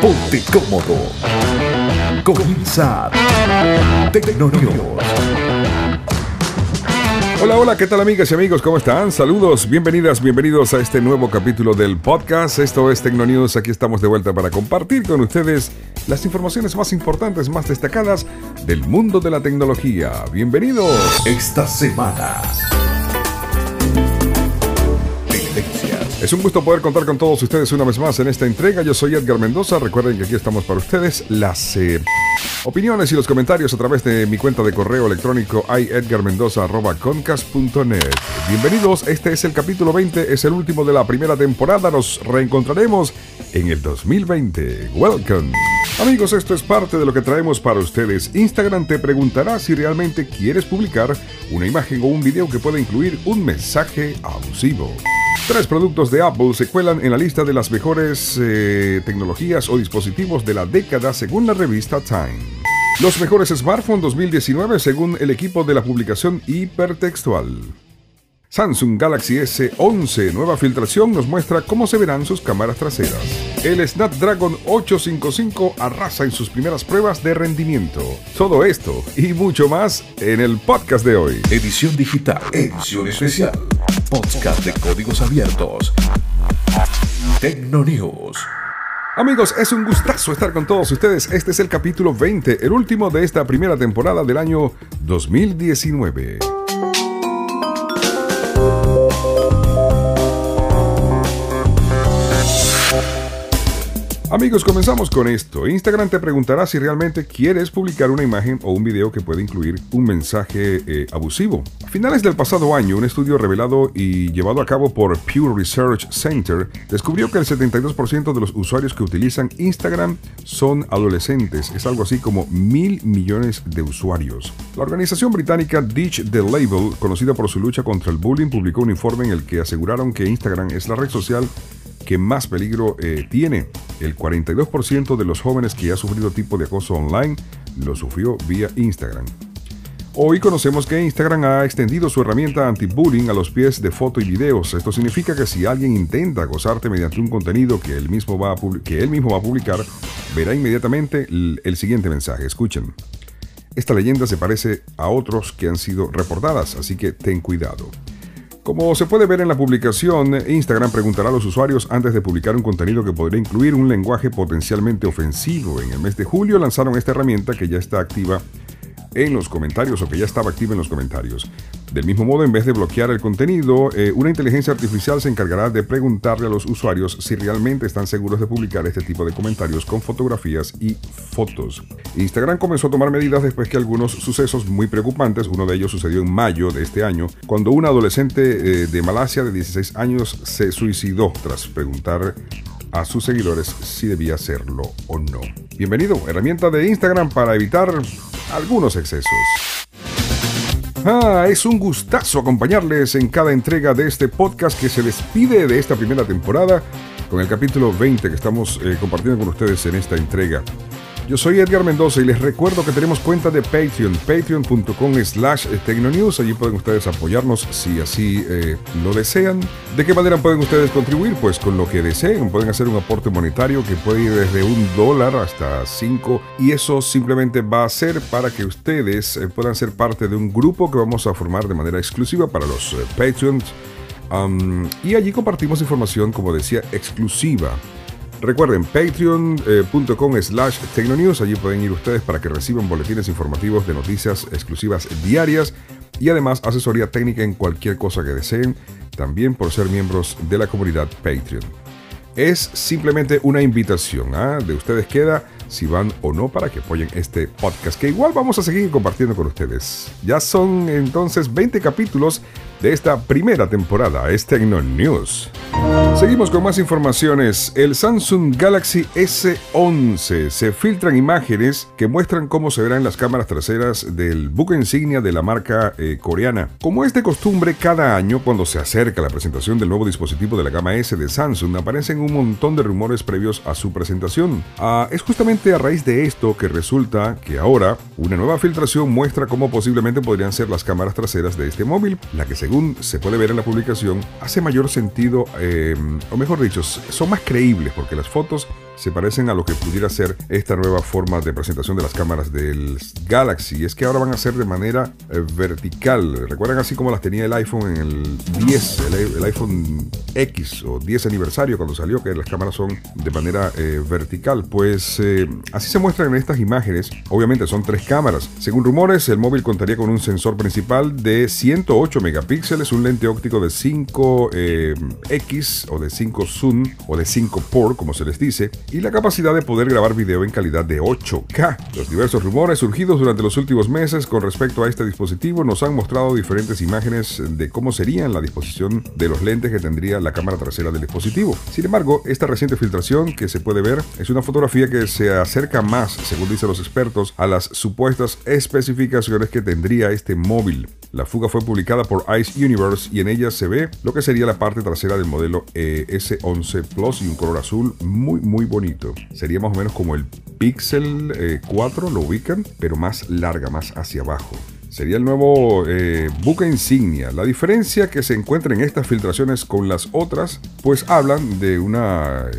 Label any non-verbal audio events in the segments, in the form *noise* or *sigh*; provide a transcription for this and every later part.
Ponte cómodo. Comienza Tecnonews. Hola, hola, ¿qué tal amigas y amigos? ¿Cómo están? Saludos, bienvenidas, bienvenidos a este nuevo capítulo del podcast. Esto es Tecnonews, aquí estamos de vuelta para compartir con ustedes las informaciones más importantes, más destacadas del mundo de la tecnología. Bienvenidos. Esta semana. Es un gusto poder contar con todos ustedes una vez más en esta entrega. Yo soy Edgar Mendoza. Recuerden que aquí estamos para ustedes. Las eh, opiniones y los comentarios a través de mi cuenta de correo electrónico iedgarmendoza.concast.net. Bienvenidos. Este es el capítulo 20. Es el último de la primera temporada. Nos reencontraremos en el 2020. Welcome. Amigos, esto es parte de lo que traemos para ustedes. Instagram te preguntará si realmente quieres publicar una imagen o un video que pueda incluir un mensaje abusivo. Tres productos de Apple se cuelan en la lista de las mejores eh, tecnologías o dispositivos de la década según la revista Time. Los mejores smartphones 2019 según el equipo de la publicación hipertextual. Samsung Galaxy S11 nueva filtración nos muestra cómo se verán sus cámaras traseras. El Snapdragon 855 arrasa en sus primeras pruebas de rendimiento. Todo esto y mucho más en el podcast de hoy. Edición digital, edición especial podcast de códigos abiertos. Tecnonews. Amigos, es un gustazo estar con todos ustedes. Este es el capítulo 20, el último de esta primera temporada del año 2019. Amigos, comenzamos con esto. Instagram te preguntará si realmente quieres publicar una imagen o un video que puede incluir un mensaje eh, abusivo. A finales del pasado año, un estudio revelado y llevado a cabo por Pew Research Center descubrió que el 72% de los usuarios que utilizan Instagram son adolescentes. Es algo así como mil millones de usuarios. La organización británica Ditch the Label, conocida por su lucha contra el bullying, publicó un informe en el que aseguraron que Instagram es la red social que más peligro eh, tiene. El 42% de los jóvenes que ha sufrido tipo de acoso online lo sufrió vía Instagram. Hoy conocemos que Instagram ha extendido su herramienta anti-bullying a los pies de foto y videos. Esto significa que si alguien intenta acosarte mediante un contenido que él mismo va a, que él mismo va a publicar, verá inmediatamente el siguiente mensaje. Escuchen. Esta leyenda se parece a otros que han sido reportadas, así que ten cuidado. Como se puede ver en la publicación, Instagram preguntará a los usuarios antes de publicar un contenido que podría incluir un lenguaje potencialmente ofensivo. En el mes de julio lanzaron esta herramienta que ya está activa en los comentarios o que ya estaba activa en los comentarios. Del mismo modo, en vez de bloquear el contenido, eh, una inteligencia artificial se encargará de preguntarle a los usuarios si realmente están seguros de publicar este tipo de comentarios con fotografías y fotos. Instagram comenzó a tomar medidas después que algunos sucesos muy preocupantes, uno de ellos sucedió en mayo de este año, cuando una adolescente eh, de Malasia de 16 años se suicidó tras preguntar a sus seguidores si debía hacerlo o no. Bienvenido, herramienta de Instagram para evitar algunos excesos. Ah, es un gustazo acompañarles en cada entrega de este podcast que se despide de esta primera temporada con el capítulo 20 que estamos eh, compartiendo con ustedes en esta entrega. Yo soy Edgar Mendoza y les recuerdo que tenemos cuenta de Patreon, patreon.com slash tecnonews. Allí pueden ustedes apoyarnos si así eh, lo desean. ¿De qué manera pueden ustedes contribuir? Pues con lo que deseen. Pueden hacer un aporte monetario que puede ir desde un dólar hasta cinco. Y eso simplemente va a ser para que ustedes eh, puedan ser parte de un grupo que vamos a formar de manera exclusiva para los eh, Patreons. y allí compartimos información, como decía, exclusiva Recuerden, patreon.com slash tecnonews, allí pueden ir ustedes para que reciban boletines informativos de noticias exclusivas diarias y además asesoría técnica en cualquier cosa que deseen, también por ser miembros de la comunidad Patreon. Es simplemente una invitación, ¿ah? de ustedes queda si van o no para que apoyen este podcast, que igual vamos a seguir compartiendo con ustedes. Ya son entonces 20 capítulos de esta primera temporada, es Tecno News. Seguimos con más informaciones. El Samsung Galaxy S11 se filtran imágenes que muestran cómo se verán las cámaras traseras del buque insignia de la marca eh, coreana. Como es de costumbre, cada año cuando se acerca la presentación del nuevo dispositivo de la gama S de Samsung aparecen un montón de rumores previos a su presentación. Ah, es justamente a raíz de esto que resulta que ahora una nueva filtración muestra cómo posiblemente podrían ser las cámaras traseras de este móvil, la que según se puede ver en la publicación hace mayor sentido, eh, o mejor dicho, son más creíbles porque las fotos se parecen a lo que pudiera ser esta nueva forma de presentación de las cámaras del Galaxy. Es que ahora van a ser de manera eh, vertical. Recuerdan así como las tenía el iPhone en el 10, el, iPhone X o 10 aniversario cuando salió, que las cámaras son de manera eh, vertical. Pues eh, así se muestran en estas imágenes. Obviamente son tres cámaras. Según rumores, el móvil contaría con un sensor principal de 108 megapíxeles, un lente óptico de 5X o de 5 zoom o de 5 por, como se les dice, y la capacidad de poder grabar video en calidad de 8K. Los diversos rumores surgidos durante los últimos meses con respecto a este dispositivo nos han mostrado diferentes imágenes de cómo serían la disposición de los lentes que tendría la cámara trasera del dispositivo. Sin embargo, esta reciente filtración que se puede ver es una fotografía que se acerca más, según dicen los expertos, a las supuestas especificaciones que tendría este móvil. La fuga fue publicada por Ice Universe y en ella se ve lo que sería la parte trasera del modelo eh, S11 Plus y un color azul muy muy bonito. Sería más o menos como el Pixel 4, eh, lo ubican, pero más larga, más hacia abajo. Sería el nuevo eh, buque insignia. La diferencia que se encuentra en estas filtraciones con las otras, pues hablan de una,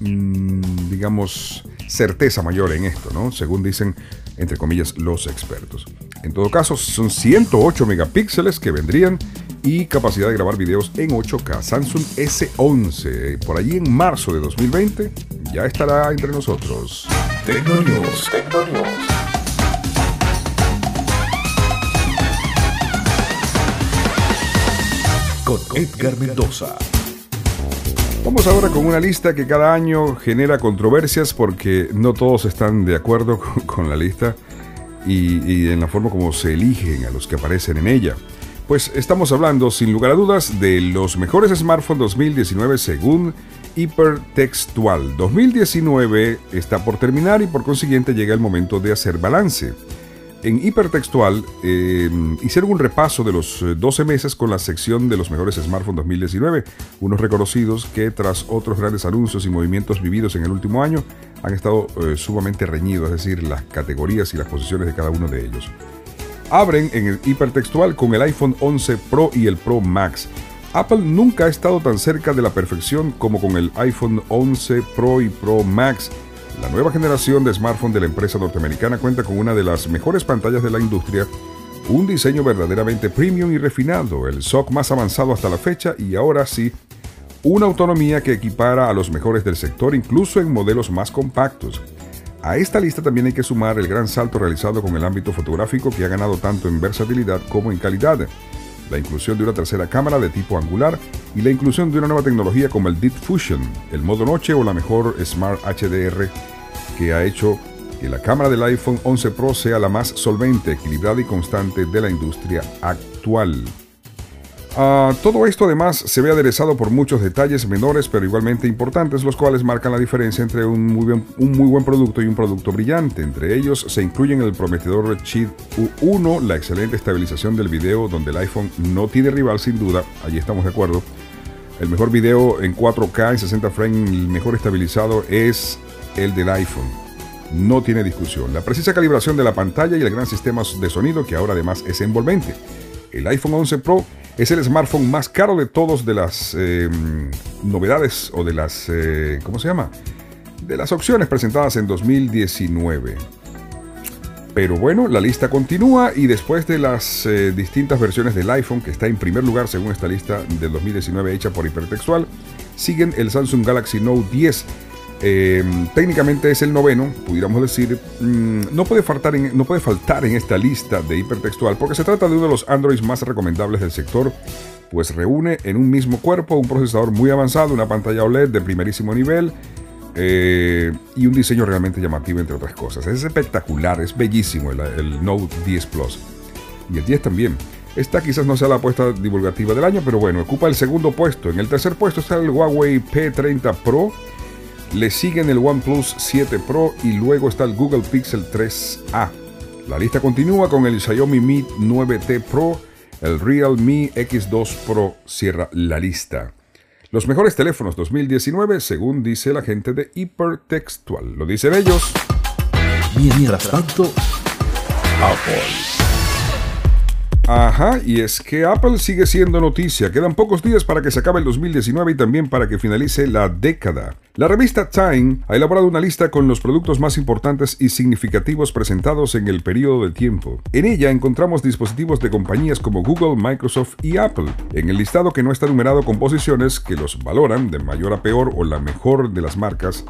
mm, digamos, certeza mayor en esto, ¿no? Según dicen, entre comillas, los expertos. En todo caso, son 108 megapíxeles que vendrían y capacidad de grabar videos en 8K. Samsung S11, por allí en marzo de 2020, ya estará entre nosotros. Tecnonews. Con Edgar Mendoza. Vamos ahora con una lista que cada año genera controversias porque no todos están de acuerdo *laughs* con, la lista y, en la forma como se eligen a los que aparecen en ella. Pues estamos hablando sin lugar a dudas de los mejores smartphones 2019 según Hipertextual. 2019 está por terminar y por consiguiente llega el momento de hacer balance. En Hipertextual eh, hicieron un repaso de los 12 eh, meses con la sección de los mejores smartphones 2019, unos reconocidos que tras otros grandes anuncios y movimientos vividos en el último año han estado eh, sumamente reñidos, es decir, las categorías y las posiciones de cada uno de ellos. Abren en el hipertextual con el iPhone 11 Pro y el Pro Max. Apple nunca ha estado tan cerca de la perfección como con el iPhone 11 Pro y Pro Max la nueva generación de smartphone de la empresa norteamericana cuenta con una de las mejores pantallas de la industria, un diseño verdaderamente premium y refinado, el SOC más avanzado hasta la fecha y ahora sí, una autonomía que equipara a los mejores del sector incluso en modelos más compactos. A esta lista también hay que sumar el gran salto realizado con el ámbito fotográfico que ha ganado tanto en versatilidad como en calidad, la inclusión de una tercera cámara de tipo angular y la inclusión de una nueva tecnología como el Deep Fusion, el modo noche o la mejor Smart HDR que ha hecho que la cámara del iPhone 11 Pro sea la más solvente, equilibrada y constante de la industria actual. Ah, todo esto además se ve aderezado por muchos detalles menores pero igualmente importantes, los cuales marcan la diferencia entre un muy, un muy buen producto y un producto brillante. Entre ellos se incluyen el prometedor Cheat U1, la excelente estabilización del video donde el iPhone no tiene rival sin duda, allí estamos de acuerdo. El mejor video en 4K en 60 frames, el mejor estabilizado es el del iPhone. No tiene discusión. La precisa calibración de la pantalla y el gran sistema de sonido que ahora además es envolvente. El iPhone 11 Pro es el smartphone más caro de todos de las em, novedades o de las, eh, ¿cómo se llama? De las opciones presentadas en 2019. Pero bueno, la lista continúa y después de las eh, distintas versiones del iPhone, que está en primer lugar según esta lista del 2019 hecha por Hipertextual, siguen el Samsung Galaxy Note 10 eh, técnicamente es el noveno, pudiéramos decir, mm, no, puede faltar en, no puede faltar en esta lista de hipertextual porque se trata de uno de los Androids más recomendables del sector, pues reúne en un mismo cuerpo un procesador muy avanzado, una pantalla OLED de primerísimo nivel eh, y un diseño realmente llamativo entre otras cosas. Es espectacular, es bellísimo el, el Note 10 Plus y el 10 también. Esta quizás no sea la apuesta divulgativa del año, pero bueno, ocupa el segundo puesto. En el tercer puesto está el Huawei P30 Pro le siguen el OnePlus 7 Pro y luego está el Google Pixel 3A. La lista continúa con el Xiaomi Mi 9T Pro, el Realme X2 Pro cierra la lista. Los mejores teléfonos 2019 según dice la gente de Hipertextual. Lo dicen ellos. Mientras tanto, Apple. Ajá, y es que Apple sigue siendo noticia. Quedan pocos días para que se acabe el 2019 y también para que finalice la década. La revista Time ha elaborado una lista con los productos más importantes y significativos presentados en el periodo de tiempo. En ella encontramos dispositivos de compañías como Google, Microsoft y Apple. En el listado que no está numerado con posiciones que los valoran de mayor a peor o la mejor de las marcas,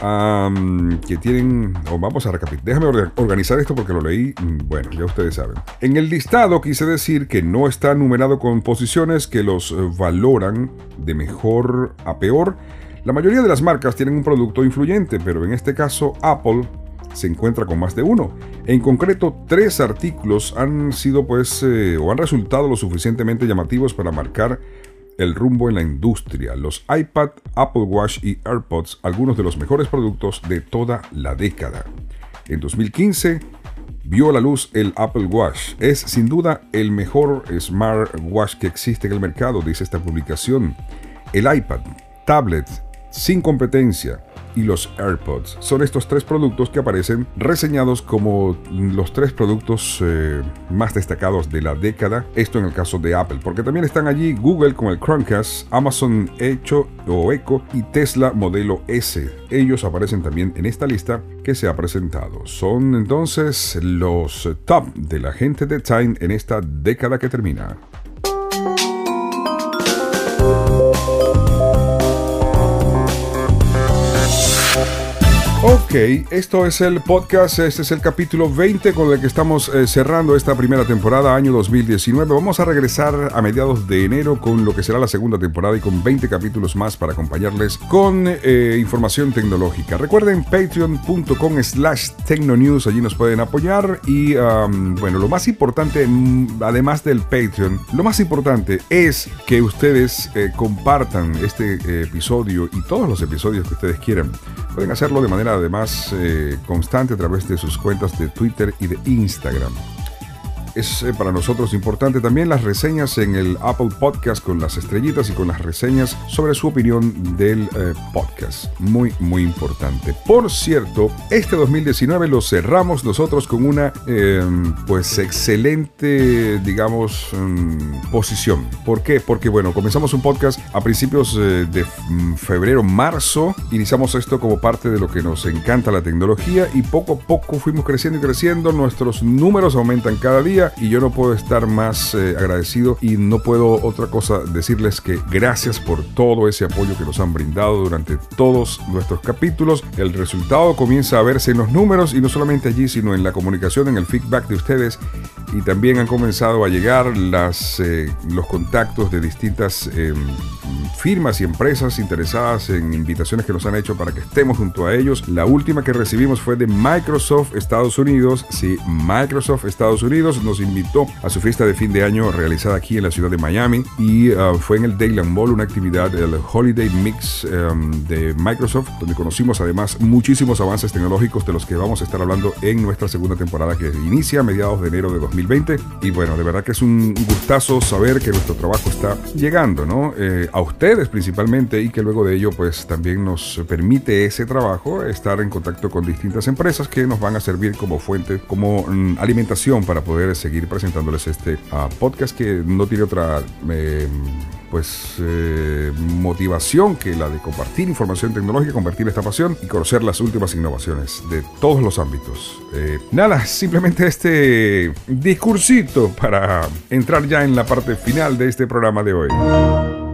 que tienen, o vamos a recapitular, déjame organizar esto porque lo leí, mm, bueno, ya ustedes saben. En el listado quise decir que no está numerado con posiciones que los eh, valoran de mejor a peor. La mayoría de las marcas tienen un producto influyente, pero en este caso Apple se encuentra con más de uno. En concreto, tres artículos han sido pues eh, o han resultado lo suficientemente llamativos para marcar el rumbo en la industria. Los iPad, Apple Watch y AirPods, algunos de los mejores productos de toda la década. En 2015 vio la luz el Apple Watch. Es sin duda el mejor smartwatch que existe en el mercado, dice esta publicación. El iPad, tablet, sin competencia, y los AirPods. Son estos tres productos que aparecen reseñados como los tres productos eh, más destacados de la década. Esto en el caso de Apple, porque también están allí Google con el Chromecast, Amazon Echo o Echo y Tesla modelo S. Ellos aparecen también en esta lista que se ha presentado. Son entonces los top de la gente de Time en esta década que termina. Esto es el podcast, este es el capítulo 20 con el que estamos eh, cerrando esta primera temporada, año 2019. Vamos a regresar a mediados de enero con lo que será la segunda temporada y con 20 capítulos más para acompañarles con eh, información tecnológica. Recuerden patreon.com slash tecnonews, allí nos pueden apoyar y bueno, lo más importante, mm, además del Patreon, lo más importante es que ustedes eh, compartan este episodio y todos los episodios que ustedes quieran. Pueden hacerlo de manera además eh, constante a través de sus cuentas de Twitter y de Instagram. Es eh, para nosotros importante también las reseñas en el Apple Podcast con las estrellitas y con las reseñas sobre su opinión del eh, podcast. Muy, muy importante. Por cierto, este 2019 lo cerramos nosotros con una em, pues excelente, digamos, em, posición. ¿Por qué? Porque bueno, comenzamos un podcast a principios eh, de mm, febrero, marzo. Iniciamos esto como parte de lo que nos encanta la tecnología y poco a poco fuimos creciendo y creciendo. Nuestros números aumentan cada día y yo no puedo estar más eh, agradecido y no puedo otra cosa decirles que gracias por todo ese apoyo que nos han brindado durante todos nuestros capítulos. El resultado comienza a verse en los números y no solamente allí, sino en la comunicación, en el feedback de ustedes y también han comenzado a llegar las, eh, los contactos de distintas em, firmas y empresas interesadas en invitaciones que nos han hecho para que estemos junto a ellos. La última que recibimos fue de Microsoft Estados Unidos. Sí, Microsoft Estados Unidos nos invitó a su fiesta de fin de año realizada aquí en la ciudad de Miami y ah, fue en el Dayland Mall, una actividad del Holiday Mix em, de Microsoft, donde conocimos además muchísimos avances tecnológicos de los que vamos a estar hablando en nuestra segunda temporada que inicia a mediados de enero de 2020. Y bueno, de verdad que es un gustazo saber que nuestro trabajo está llegando, ¿no? Eh, a ustedes principalmente y que luego de ello pues también nos permite ese trabajo estar en contacto con distintas empresas que nos van a servir como fuente, como mm, alimentación para poder seguir presentándoles este ah, podcast que no tiene otra eh, pues eh, motivación que la de compartir información tecnológica, compartir esta pasión y conocer las últimas innovaciones de todos los ámbitos. Eh, nada, simplemente este discursito para entrar ya en la parte final de este programa de hoy.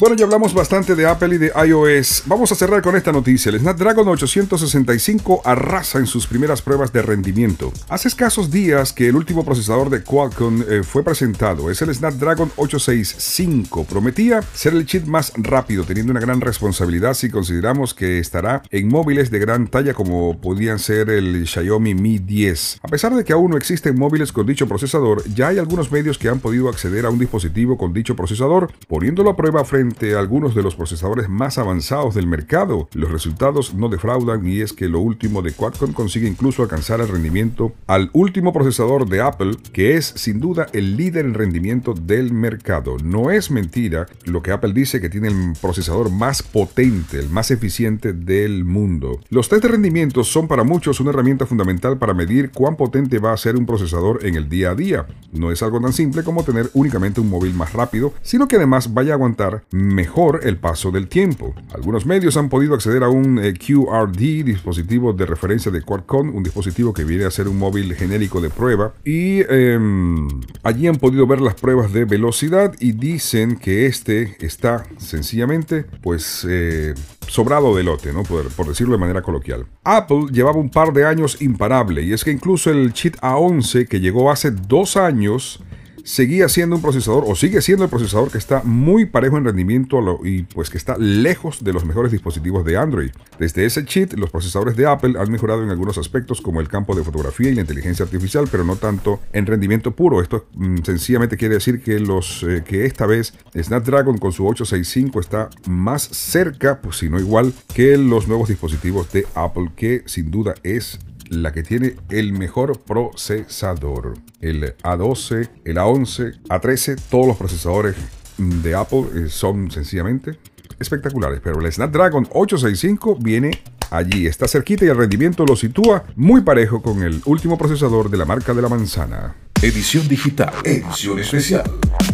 Bueno, ya hablamos bastante de Apple y de iOS. Vamos a cerrar con esta noticia. El Snapdragon 865 arrasa en sus primeras pruebas de rendimiento. Hace escasos días que el último procesador de Qualcomm eh, fue presentado. Es el Snapdragon 865. Prometía ser el chip más rápido, teniendo una gran responsabilidad si consideramos que estará en móviles de gran talla como podían ser el Xiaomi Mi 10. A pesar de que aún no existen móviles con dicho procesador, ya hay algunos medios que han podido acceder a un dispositivo con dicho procesador, poniéndolo a prueba frente frente algunos de los procesadores más avanzados del mercado. Los resultados no defraudan y es que lo último de Qualcomm consigue incluso alcanzar el rendimiento al último procesador de Apple, que es sin duda el líder en rendimiento del mercado. No es mentira lo que Apple dice que tiene el procesador más potente, el más eficiente del mundo. Los test de rendimiento son para muchos una herramienta fundamental para medir cuán potente va a ser un procesador en el día a día. No es algo tan simple como tener únicamente un móvil más rápido, sino que además vaya a aguantar mejor el paso del tiempo. Algunos medios han podido acceder a un eh, QRD, dispositivo de referencia de Qualcomm, un dispositivo que viene a ser un móvil genérico de prueba, y em, allí han podido ver las pruebas de velocidad y dicen que este está sencillamente pues eh, sobrado de lote, ¿no? Por, por, decirlo de manera coloquial. Apple llevaba un par de años imparable y es que incluso el chip A11 que llegó hace dos años seguía siendo un procesador o sigue siendo el procesador que está muy parejo en rendimiento y pues que está lejos de los mejores dispositivos de Android. Desde ese chip, los procesadores de Apple han mejorado en algunos aspectos como el campo de fotografía y la inteligencia artificial, pero no tanto en rendimiento puro. Esto mm, sencillamente quiere decir que, los, eh, que esta vez Snapdragon con su 865 está más cerca, pues si no igual, que los nuevos dispositivos de Apple, que sin duda es la que tiene el mejor procesador. El A12, el A11, A13, todos los procesadores de Apple eh, son sencillamente espectaculares, pero el Snapdragon 865 viene allí, está cerquita y el rendimiento lo sitúa muy parejo con el último procesador de la marca de la manzana. Edición digital, edición especial,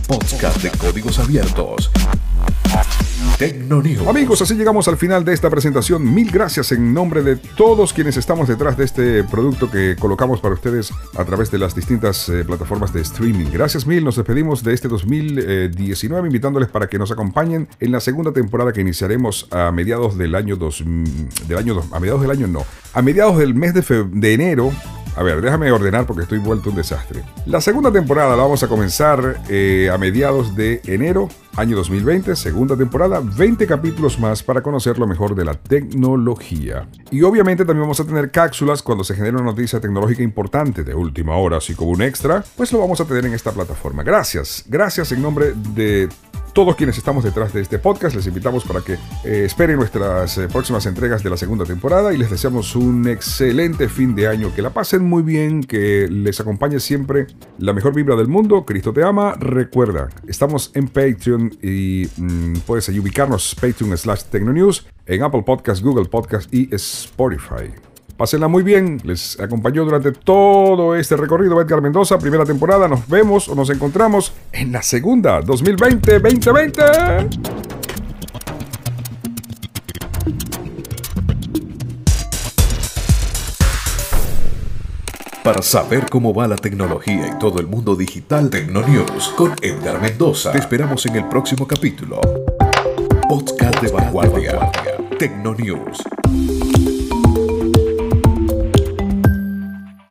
podcast de códigos abiertos. Amigos, así llegamos al final de esta presentación. Mil gracias en nombre de todos quienes estamos detrás de este producto que colocamos para ustedes a través de las distintas eh, plataformas de streaming. Gracias mil, nos despedimos de este 2019 invitándoles para que nos acompañen en la segunda temporada que iniciaremos a mediados del año 2, del año a mediados del año no, a mediados del mes de, de enero a ver, déjame ordenar porque estoy vuelto un desastre. La segunda temporada la vamos a comenzar eh, a mediados de enero, año 2020, segunda temporada, 20 capítulos más para conocer lo mejor de la tecnología. Y obviamente también vamos a tener cápsulas cuando se genere una noticia tecnológica importante de última hora, así como un extra, pues lo vamos a tener en esta plataforma. Gracias, gracias en nombre de todos quienes estamos detrás de este podcast. Les invitamos para que eh, esperen nuestras eh, próximas entregas de la segunda temporada y les deseamos un excelente fin de año. Que la pasen muy bien, que les acompañe siempre la mejor vibra del mundo. Cristo te ama. Recuerda, estamos en Patreon y mm, puedes ubicarnos Patreon slash Tecnonews en Apple Podcast, Google Podcast y Spotify. Pásenla muy bien. Les acompañó durante todo este recorrido Edgar Mendoza, primera temporada. Nos vemos o nos encontramos en la segunda, 2020-2020. Para saber cómo va la tecnología y todo el mundo digital, Tecnonews con Edgar Mendoza. Te esperamos en el próximo capítulo. Podcast de vanguardia. Tecnonews.